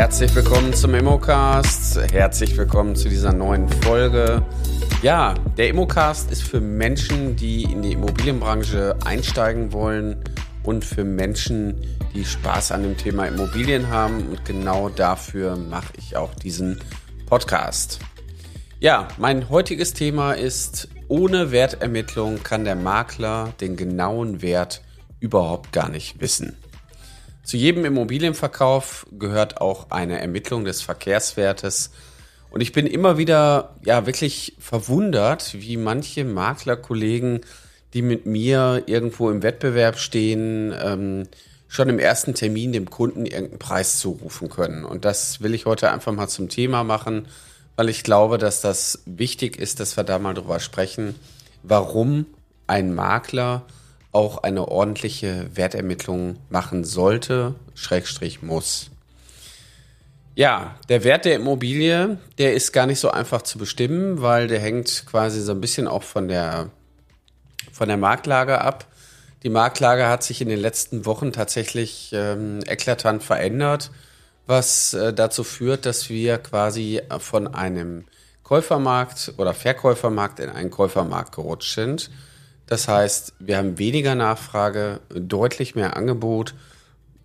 herzlich willkommen zum Immocast. Herzlich willkommen zu dieser neuen Folge. Ja, der Immocast ist für Menschen, die in die Immobilienbranche einsteigen wollen und für Menschen, die Spaß an dem Thema Immobilien haben. Und genau dafür mache ich auch diesen Podcast. Ja, mein heutiges Thema ist, ohne Wertermittlung kann der Makler den genauen Wert überhaupt gar nicht wissen. Zu jedem Immobilienverkauf gehört auch eine Ermittlung des Verkehrswertes. Und ich bin immer wieder ja wirklich verwundert, wie manche Maklerkollegen, die mit mir irgendwo im Wettbewerb stehen, ähm, schon im ersten Termin dem Kunden irgendeinen Preis zurufen können. Und das will ich heute einfach mal zum Thema machen, weil ich glaube, dass das wichtig ist, dass wir da mal drüber sprechen, warum ein Makler auch eine ordentliche Wertermittlung machen sollte, Schrägstrich muss. Ja, der Wert der Immobilie, der ist gar nicht so einfach zu bestimmen, weil der hängt quasi so ein bisschen auch von der, von der Marktlage ab. Die Marktlage hat sich in den letzten Wochen tatsächlich ähm, eklatant verändert, was äh, dazu führt, dass wir quasi von einem Käufermarkt oder Verkäufermarkt in einen Käufermarkt gerutscht sind. Das heißt, wir haben weniger Nachfrage, deutlich mehr Angebot.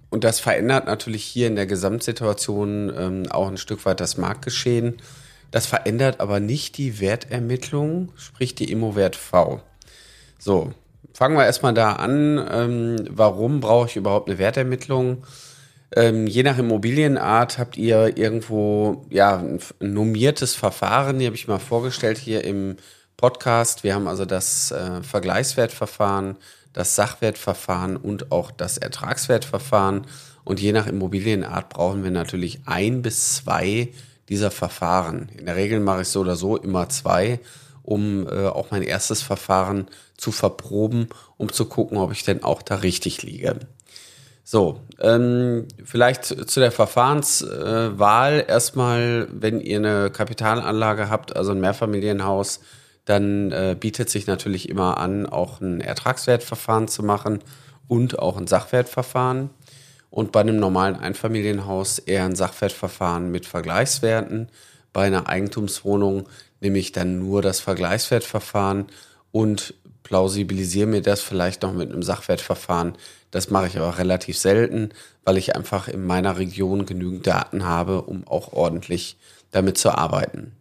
Und das verändert natürlich hier in der Gesamtsituation ähm, auch ein Stück weit das Marktgeschehen. Das verändert aber nicht die Wertermittlung, sprich die Immowert V. So, fangen wir erstmal da an. Ähm, warum brauche ich überhaupt eine Wertermittlung? Ähm, je nach Immobilienart habt ihr irgendwo ja ein normiertes Verfahren, die habe ich mal vorgestellt hier im Podcast. Wir haben also das äh, Vergleichswertverfahren, das Sachwertverfahren und auch das Ertragswertverfahren. Und je nach Immobilienart brauchen wir natürlich ein bis zwei dieser Verfahren. In der Regel mache ich so oder so immer zwei, um äh, auch mein erstes Verfahren zu verproben, um zu gucken, ob ich denn auch da richtig liege. So, ähm, vielleicht zu der Verfahrenswahl äh, erstmal, wenn ihr eine Kapitalanlage habt, also ein Mehrfamilienhaus, dann äh, bietet sich natürlich immer an, auch ein Ertragswertverfahren zu machen und auch ein Sachwertverfahren. Und bei einem normalen Einfamilienhaus eher ein Sachwertverfahren mit Vergleichswerten. Bei einer Eigentumswohnung nehme ich dann nur das Vergleichswertverfahren und plausibilisiere mir das vielleicht noch mit einem Sachwertverfahren. Das mache ich aber relativ selten, weil ich einfach in meiner Region genügend Daten habe, um auch ordentlich damit zu arbeiten.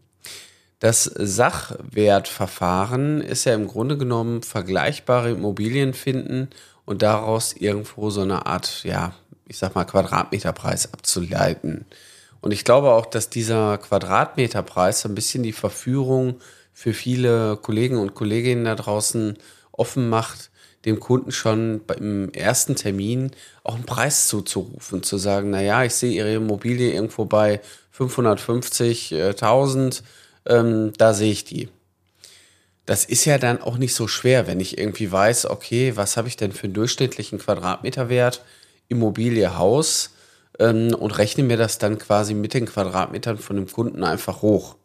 Das Sachwertverfahren ist ja im Grunde genommen vergleichbare Immobilien finden und daraus irgendwo so eine Art, ja, ich sag mal, Quadratmeterpreis abzuleiten. Und ich glaube auch, dass dieser Quadratmeterpreis so ein bisschen die Verführung für viele Kollegen und Kolleginnen da draußen offen macht, dem Kunden schon beim ersten Termin auch einen Preis zuzurufen, zu sagen, na ja, ich sehe Ihre Immobilie irgendwo bei 550.000 ähm, da sehe ich die. Das ist ja dann auch nicht so schwer, wenn ich irgendwie weiß, okay, was habe ich denn für einen durchschnittlichen Quadratmeterwert, Immobilie, Haus ähm, und rechne mir das dann quasi mit den Quadratmetern von dem Kunden einfach hoch.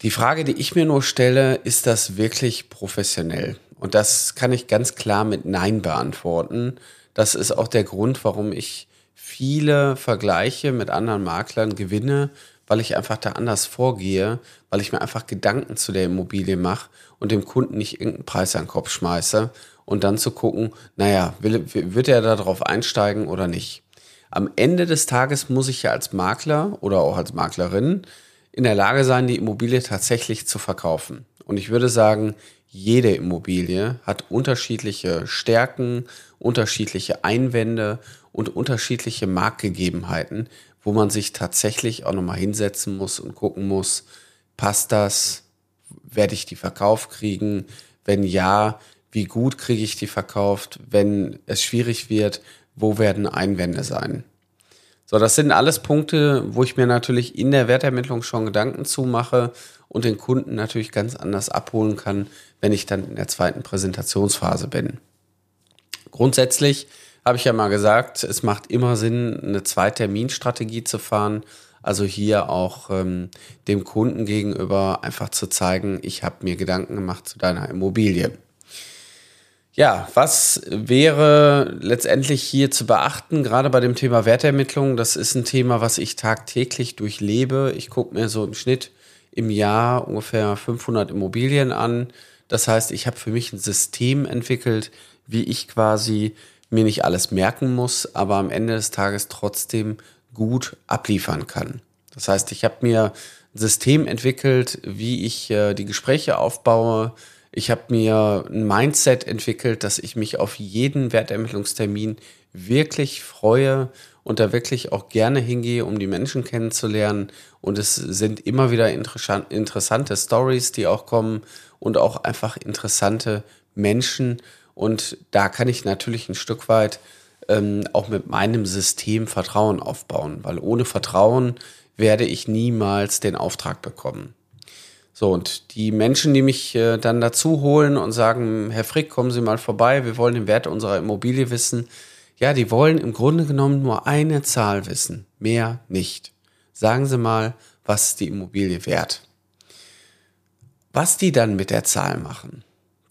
Die Frage, die ich mir nur stelle, ist das wirklich professionell? Und das kann ich ganz klar mit Nein beantworten. Das ist auch der Grund, warum ich viele Vergleiche mit anderen Maklern gewinne, weil ich einfach da anders vorgehe, weil ich mir einfach Gedanken zu der Immobilie mache und dem Kunden nicht irgendeinen Preis an den Kopf schmeiße und dann zu gucken, naja, will, wird er darauf einsteigen oder nicht. Am Ende des Tages muss ich ja als Makler oder auch als Maklerin in der Lage sein, die Immobilie tatsächlich zu verkaufen. Und ich würde sagen, jede Immobilie hat unterschiedliche Stärken, unterschiedliche Einwände und unterschiedliche Marktgegebenheiten, wo man sich tatsächlich auch nochmal hinsetzen muss und gucken muss, passt das? Werde ich die verkauft kriegen? Wenn ja, wie gut kriege ich die verkauft? Wenn es schwierig wird, wo werden Einwände sein? So, das sind alles Punkte, wo ich mir natürlich in der Wertermittlung schon Gedanken zu mache und den Kunden natürlich ganz anders abholen kann, wenn ich dann in der zweiten Präsentationsphase bin. Grundsätzlich habe ich ja mal gesagt, es macht immer Sinn, eine Zwei-Termin-Strategie zu fahren. Also hier auch ähm, dem Kunden gegenüber einfach zu zeigen, ich habe mir Gedanken gemacht zu deiner Immobilie. Ja, was wäre letztendlich hier zu beachten, gerade bei dem Thema Wertermittlung? Das ist ein Thema, was ich tagtäglich durchlebe. Ich gucke mir so im Schnitt im Jahr ungefähr 500 Immobilien an. Das heißt, ich habe für mich ein System entwickelt, wie ich quasi mir nicht alles merken muss, aber am Ende des Tages trotzdem gut abliefern kann. Das heißt, ich habe mir ein System entwickelt, wie ich äh, die Gespräche aufbaue, ich habe mir ein Mindset entwickelt, dass ich mich auf jeden Wertermittlungstermin wirklich freue und da wirklich auch gerne hingehe, um die Menschen kennenzulernen. Und es sind immer wieder interessante Stories, die auch kommen und auch einfach interessante Menschen. Und da kann ich natürlich ein Stück weit ähm, auch mit meinem System Vertrauen aufbauen, weil ohne Vertrauen werde ich niemals den Auftrag bekommen. So, und die Menschen, die mich äh, dann dazu holen und sagen, Herr Frick, kommen Sie mal vorbei, wir wollen den Wert unserer Immobilie wissen. Ja, die wollen im Grunde genommen nur eine Zahl wissen, mehr nicht. Sagen Sie mal, was ist die Immobilie wert? Was die dann mit der Zahl machen,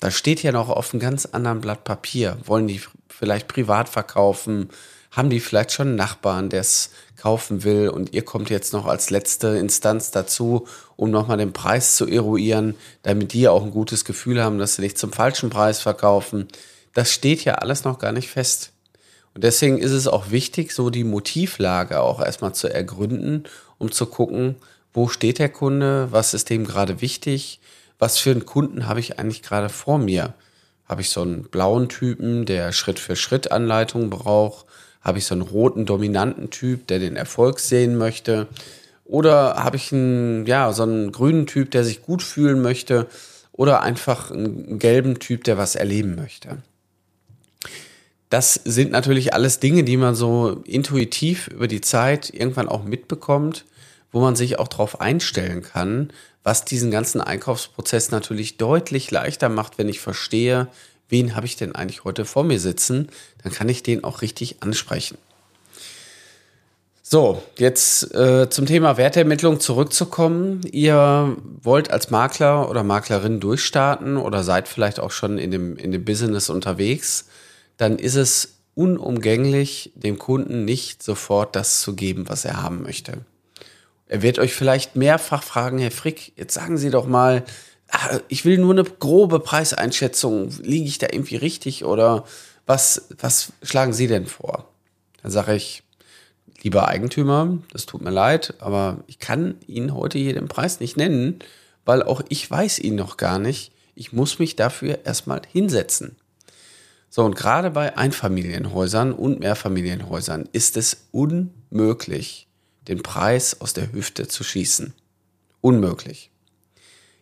da steht ja noch auf einem ganz anderen Blatt Papier. Wollen die vielleicht privat verkaufen? Haben die vielleicht schon einen Nachbarn, der es kaufen will und ihr kommt jetzt noch als letzte Instanz dazu, um nochmal den Preis zu eruieren, damit die auch ein gutes Gefühl haben, dass sie nicht zum falschen Preis verkaufen. Das steht ja alles noch gar nicht fest. Und deswegen ist es auch wichtig, so die Motivlage auch erstmal zu ergründen, um zu gucken, wo steht der Kunde, was ist dem gerade wichtig, was für einen Kunden habe ich eigentlich gerade vor mir. Habe ich so einen blauen Typen, der Schritt für Schritt Anleitungen braucht? Habe ich so einen roten, dominanten Typ, der den Erfolg sehen möchte? Oder habe ich einen, ja, so einen grünen Typ, der sich gut fühlen möchte? Oder einfach einen gelben Typ, der was erleben möchte? Das sind natürlich alles Dinge, die man so intuitiv über die Zeit irgendwann auch mitbekommt, wo man sich auch darauf einstellen kann, was diesen ganzen Einkaufsprozess natürlich deutlich leichter macht, wenn ich verstehe, wen habe ich denn eigentlich heute vor mir sitzen, dann kann ich den auch richtig ansprechen. So, jetzt äh, zum Thema Wertermittlung zurückzukommen. Ihr wollt als Makler oder Maklerin durchstarten oder seid vielleicht auch schon in dem, in dem Business unterwegs, dann ist es unumgänglich, dem Kunden nicht sofort das zu geben, was er haben möchte. Er wird euch vielleicht mehrfach fragen, Herr Frick, jetzt sagen Sie doch mal, ach, ich will nur eine grobe Preiseinschätzung. Liege ich da irgendwie richtig oder was, was schlagen Sie denn vor? Dann sage ich, lieber Eigentümer, das tut mir leid, aber ich kann Ihnen heute hier den Preis nicht nennen, weil auch ich weiß ihn noch gar nicht. Ich muss mich dafür erstmal hinsetzen. So, und gerade bei Einfamilienhäusern und Mehrfamilienhäusern ist es unmöglich, den Preis aus der Hüfte zu schießen. Unmöglich.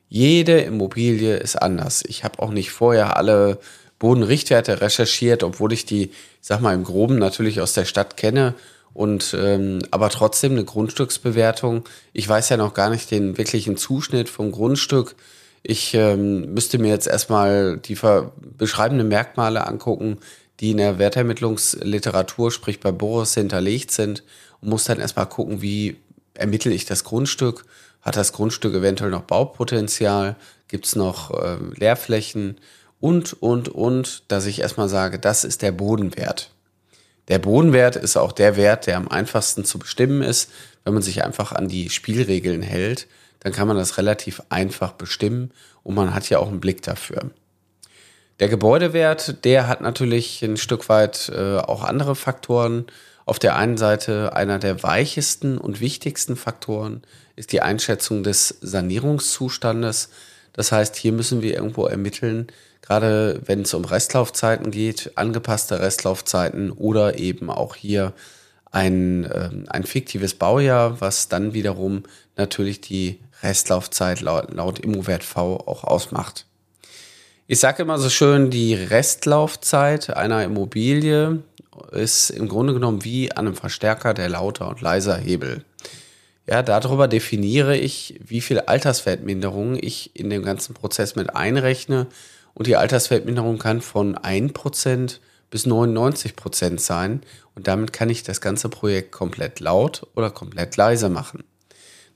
Jede Immobilie ist anders. Ich habe auch nicht vorher alle Bodenrichtwerte recherchiert, obwohl ich die, sag mal, im Groben natürlich aus der Stadt kenne. Und ähm, aber trotzdem eine Grundstücksbewertung. Ich weiß ja noch gar nicht den wirklichen Zuschnitt vom Grundstück. Ich ähm, müsste mir jetzt erstmal die beschreibenden Merkmale angucken, die in der Wertermittlungsliteratur, sprich bei Boris, hinterlegt sind und muss dann erstmal gucken, wie ermittle ich das Grundstück hat das Grundstück eventuell noch Baupotenzial? Gibt es noch äh, Leerflächen? Und, und, und, dass ich erstmal sage, das ist der Bodenwert. Der Bodenwert ist auch der Wert, der am einfachsten zu bestimmen ist. Wenn man sich einfach an die Spielregeln hält, dann kann man das relativ einfach bestimmen und man hat ja auch einen Blick dafür. Der Gebäudewert, der hat natürlich ein Stück weit äh, auch andere Faktoren. Auf der einen Seite einer der weichesten und wichtigsten Faktoren ist die Einschätzung des Sanierungszustandes. Das heißt, hier müssen wir irgendwo ermitteln, gerade wenn es um Restlaufzeiten geht, angepasste Restlaufzeiten oder eben auch hier ein, äh, ein fiktives Baujahr, was dann wiederum natürlich die Restlaufzeit laut, laut Immowert V auch ausmacht. Ich sage immer so schön, die Restlaufzeit einer Immobilie ist im Grunde genommen wie an einem Verstärker der lauter und leiser Hebel. Ja, darüber definiere ich, wie viel Alterswertminderung ich in dem ganzen Prozess mit einrechne. Und die Alterswertminderung kann von 1% bis 99% sein. Und damit kann ich das ganze Projekt komplett laut oder komplett leise machen.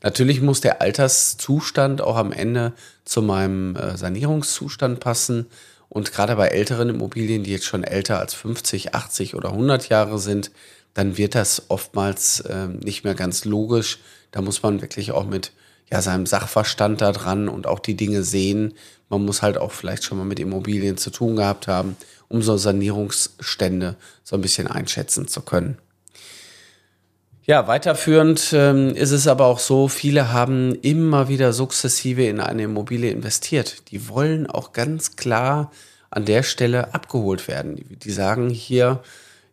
Natürlich muss der Alterszustand auch am Ende zu meinem äh, Sanierungszustand passen. Und gerade bei älteren Immobilien, die jetzt schon älter als 50, 80 oder 100 Jahre sind, dann wird das oftmals äh, nicht mehr ganz logisch. Da muss man wirklich auch mit ja, seinem Sachverstand da dran und auch die Dinge sehen. Man muss halt auch vielleicht schon mal mit Immobilien zu tun gehabt haben, um so Sanierungsstände so ein bisschen einschätzen zu können. Ja, weiterführend ähm, ist es aber auch so, viele haben immer wieder sukzessive in eine Immobilie investiert. Die wollen auch ganz klar an der Stelle abgeholt werden. Die, die sagen hier,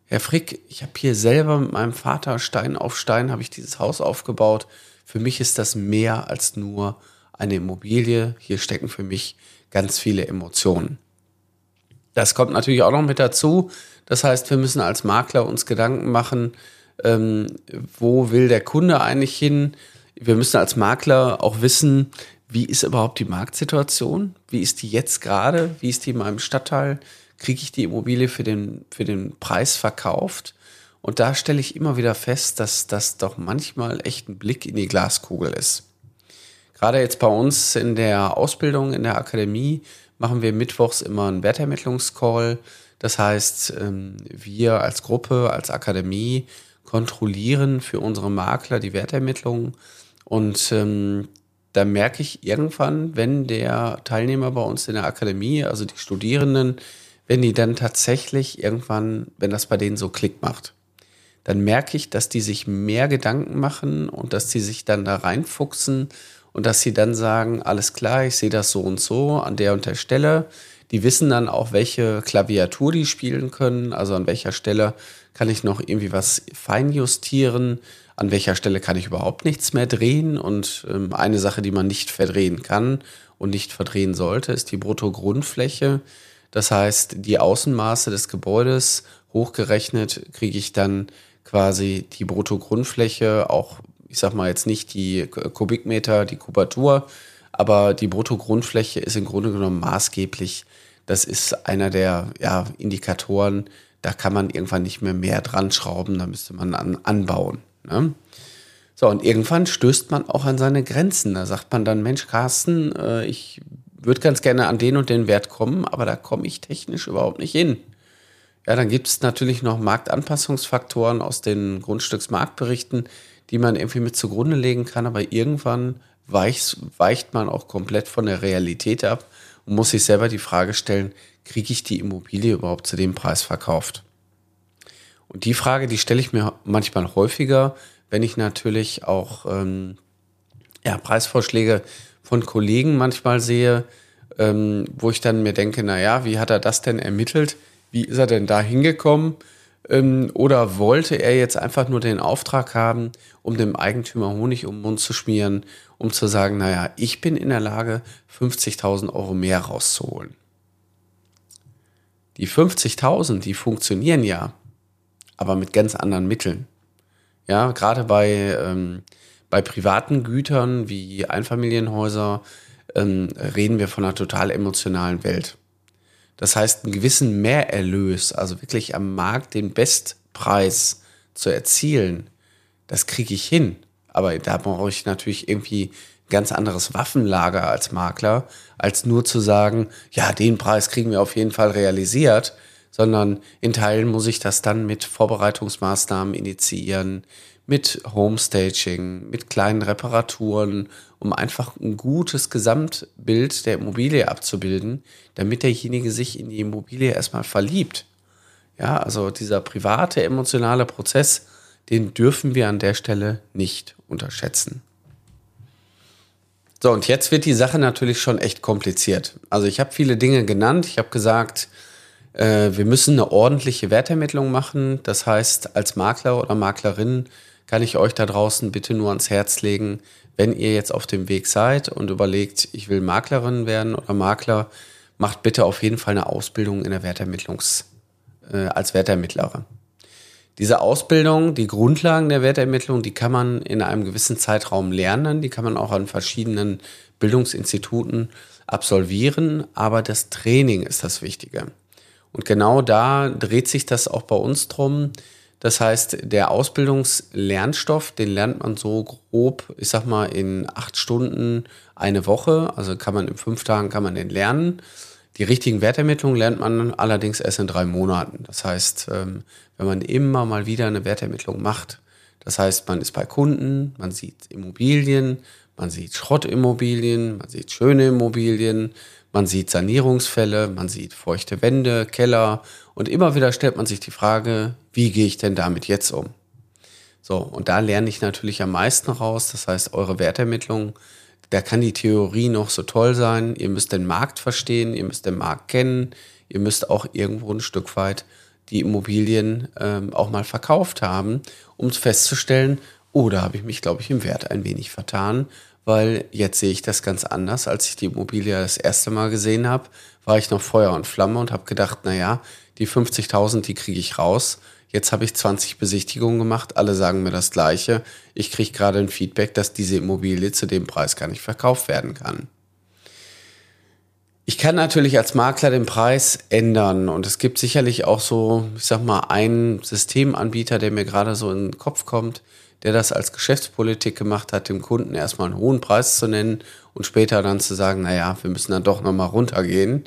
Herr Frick, ich habe hier selber mit meinem Vater Stein auf Stein habe ich dieses Haus aufgebaut. Für mich ist das mehr als nur eine Immobilie. Hier stecken für mich ganz viele Emotionen. Das kommt natürlich auch noch mit dazu. Das heißt, wir müssen als Makler uns Gedanken machen, ähm, wo will der Kunde eigentlich hin? Wir müssen als Makler auch wissen, wie ist überhaupt die Marktsituation? Wie ist die jetzt gerade? Wie ist die in meinem Stadtteil? Kriege ich die Immobilie für den, für den Preis verkauft? Und da stelle ich immer wieder fest, dass das doch manchmal echt ein Blick in die Glaskugel ist. Gerade jetzt bei uns in der Ausbildung, in der Akademie, machen wir mittwochs immer einen Wertermittlungscall. Das heißt, ähm, wir als Gruppe, als Akademie kontrollieren für unsere Makler die Wertermittlung. Und ähm, da merke ich irgendwann, wenn der Teilnehmer bei uns in der Akademie, also die Studierenden, wenn die dann tatsächlich irgendwann, wenn das bei denen so Klick macht, dann merke ich, dass die sich mehr Gedanken machen und dass die sich dann da reinfuchsen und dass sie dann sagen, alles klar, ich sehe das so und so an der und der Stelle. Die wissen dann auch, welche Klaviatur die spielen können, also an welcher Stelle kann ich noch irgendwie was feinjustieren, an welcher Stelle kann ich überhaupt nichts mehr drehen. Und ähm, eine Sache, die man nicht verdrehen kann und nicht verdrehen sollte, ist die Bruttogrundfläche. Das heißt, die Außenmaße des Gebäudes hochgerechnet kriege ich dann quasi die Bruttogrundfläche, auch ich sag mal jetzt nicht die Kubikmeter, die Kubatur, aber die Bruttogrundfläche ist im Grunde genommen maßgeblich. Das ist einer der ja, Indikatoren, da kann man irgendwann nicht mehr mehr dran schrauben, da müsste man an, anbauen. Ne? So, und irgendwann stößt man auch an seine Grenzen. Da sagt man dann, Mensch, Carsten, äh, ich würde ganz gerne an den und den Wert kommen, aber da komme ich technisch überhaupt nicht hin. Ja, dann gibt es natürlich noch Marktanpassungsfaktoren aus den Grundstücksmarktberichten, die man irgendwie mit zugrunde legen kann, aber irgendwann weicht, weicht man auch komplett von der Realität ab und muss sich selber die Frage stellen, kriege ich die Immobilie überhaupt zu dem Preis verkauft? Und die Frage, die stelle ich mir manchmal häufiger, wenn ich natürlich auch ähm, ja, Preisvorschläge von Kollegen manchmal sehe, ähm, wo ich dann mir denke, na ja, wie hat er das denn ermittelt? Wie ist er denn da hingekommen? Ähm, oder wollte er jetzt einfach nur den Auftrag haben, um dem Eigentümer Honig um den Mund zu schmieren, um zu sagen, naja, ich bin in der Lage, 50.000 Euro mehr rauszuholen. Die 50.000, die funktionieren ja, aber mit ganz anderen Mitteln. Ja, gerade bei, ähm, bei privaten Gütern wie Einfamilienhäuser ähm, reden wir von einer total emotionalen Welt. Das heißt, einen gewissen Mehrerlös, also wirklich am Markt den Bestpreis zu erzielen, das kriege ich hin. Aber da brauche ich natürlich irgendwie ganz anderes Waffenlager als Makler, als nur zu sagen, ja, den Preis kriegen wir auf jeden Fall realisiert, sondern in Teilen muss ich das dann mit Vorbereitungsmaßnahmen initiieren, mit Homestaging, mit kleinen Reparaturen, um einfach ein gutes Gesamtbild der Immobilie abzubilden, damit derjenige sich in die Immobilie erstmal verliebt. Ja, also dieser private, emotionale Prozess, den dürfen wir an der Stelle nicht unterschätzen. So, und jetzt wird die Sache natürlich schon echt kompliziert. Also ich habe viele Dinge genannt. Ich habe gesagt, äh, wir müssen eine ordentliche Wertermittlung machen. Das heißt, als Makler oder Maklerin kann ich euch da draußen bitte nur ans Herz legen, wenn ihr jetzt auf dem Weg seid und überlegt, ich will Maklerin werden oder Makler, macht bitte auf jeden Fall eine Ausbildung in der Wertermittlungs, äh, als Wertermittlerin. Diese Ausbildung, die Grundlagen der Wertermittlung, die kann man in einem gewissen Zeitraum lernen, die kann man auch an verschiedenen Bildungsinstituten absolvieren, aber das Training ist das Wichtige. Und genau da dreht sich das auch bei uns drum. Das heißt, der Ausbildungslernstoff, den lernt man so grob, ich sag mal, in acht Stunden eine Woche. Also kann man in fünf Tagen kann man den lernen. Die richtigen Wertermittlungen lernt man allerdings erst in drei Monaten. Das heißt, ähm, wenn man immer mal wieder eine Wertermittlung macht, das heißt, man ist bei Kunden, man sieht Immobilien, man sieht Schrottimmobilien, man sieht schöne Immobilien, man sieht Sanierungsfälle, man sieht feuchte Wände, Keller und immer wieder stellt man sich die Frage, wie gehe ich denn damit jetzt um? So, und da lerne ich natürlich am meisten raus. Das heißt, eure Wertermittlung, da kann die Theorie noch so toll sein. Ihr müsst den Markt verstehen, ihr müsst den Markt kennen, ihr müsst auch irgendwo ein Stück weit die Immobilien ähm, auch mal verkauft haben, um festzustellen, oh, da habe ich mich, glaube ich, im Wert ein wenig vertan, weil jetzt sehe ich das ganz anders. Als ich die Immobilie das erste Mal gesehen habe, war ich noch Feuer und Flamme und habe gedacht, na ja, die 50.000, die kriege ich raus. Jetzt habe ich 20 Besichtigungen gemacht, alle sagen mir das Gleiche. Ich kriege gerade ein Feedback, dass diese Immobilie zu dem Preis gar nicht verkauft werden kann. Ich kann natürlich als Makler den Preis ändern und es gibt sicherlich auch so, ich sag mal, einen Systemanbieter, der mir gerade so in den Kopf kommt, der das als Geschäftspolitik gemacht hat, dem Kunden erstmal einen hohen Preis zu nennen und später dann zu sagen, naja, wir müssen dann doch nochmal runtergehen.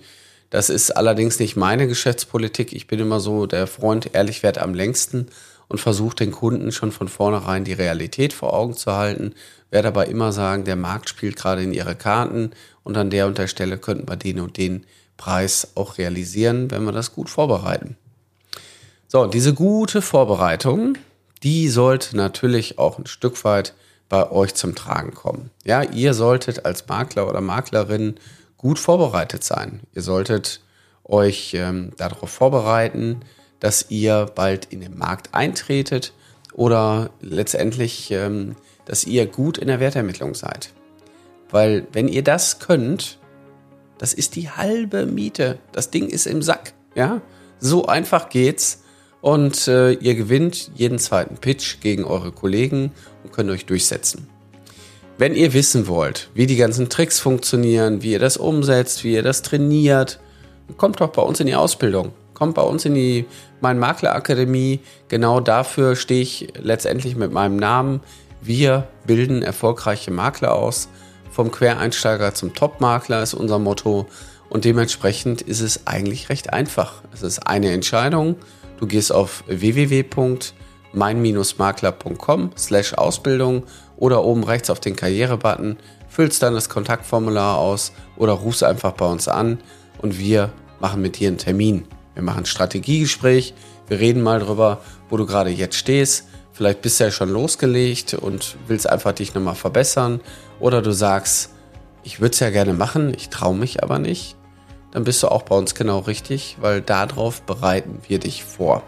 Das ist allerdings nicht meine Geschäftspolitik. Ich bin immer so der Freund, ehrlich wert am längsten und versuche den Kunden schon von vornherein die Realität vor Augen zu halten. Werde aber immer sagen, der Markt spielt gerade in ihre Karten und an der und der Stelle könnten wir den und den Preis auch realisieren, wenn wir das gut vorbereiten. So, diese gute Vorbereitung, die sollte natürlich auch ein Stück weit bei euch zum Tragen kommen. Ja, ihr solltet als Makler oder Maklerin gut vorbereitet sein. Ihr solltet euch ähm, darauf vorbereiten, dass ihr bald in den Markt eintretet oder letztendlich, ähm, dass ihr gut in der Wertermittlung seid. Weil wenn ihr das könnt, das ist die halbe Miete. Das Ding ist im Sack. Ja, so einfach geht's. Und äh, ihr gewinnt jeden zweiten Pitch gegen eure Kollegen und könnt euch durchsetzen. Wenn ihr wissen wollt, wie die ganzen Tricks funktionieren, wie ihr das umsetzt, wie ihr das trainiert, kommt doch bei uns in die Ausbildung. Kommt bei uns in die Mein Makler Akademie. Genau dafür stehe ich letztendlich mit meinem Namen. Wir bilden erfolgreiche Makler aus. Vom Quereinsteiger zum Top-Makler ist unser Motto. Und dementsprechend ist es eigentlich recht einfach. Es ist eine Entscheidung. Du gehst auf www.mein-makler.com slash Ausbildung oder oben rechts auf den Karrierebutton, füllst dann das Kontaktformular aus oder rufst einfach bei uns an und wir machen mit dir einen Termin. Wir machen ein Strategiegespräch, wir reden mal drüber, wo du gerade jetzt stehst. Vielleicht bist du ja schon losgelegt und willst einfach dich nochmal verbessern. Oder du sagst, ich würde es ja gerne machen, ich traue mich aber nicht. Dann bist du auch bei uns genau richtig, weil darauf bereiten wir dich vor.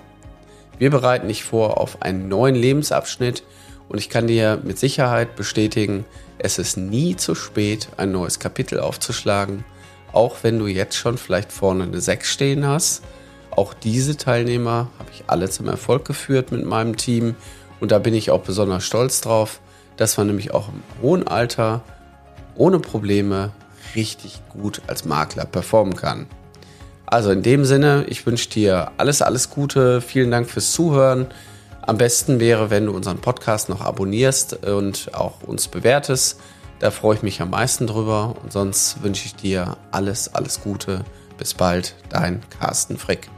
Wir bereiten dich vor auf einen neuen Lebensabschnitt, und ich kann dir mit Sicherheit bestätigen, es ist nie zu spät, ein neues Kapitel aufzuschlagen. Auch wenn du jetzt schon vielleicht vorne eine 6 stehen hast. Auch diese Teilnehmer habe ich alle zum Erfolg geführt mit meinem Team. Und da bin ich auch besonders stolz drauf, dass man nämlich auch im hohen Alter ohne Probleme richtig gut als Makler performen kann. Also in dem Sinne, ich wünsche dir alles, alles Gute. Vielen Dank fürs Zuhören. Am besten wäre, wenn du unseren Podcast noch abonnierst und auch uns bewertest. Da freue ich mich am meisten drüber. Und sonst wünsche ich dir alles, alles Gute. Bis bald, dein Carsten Frick.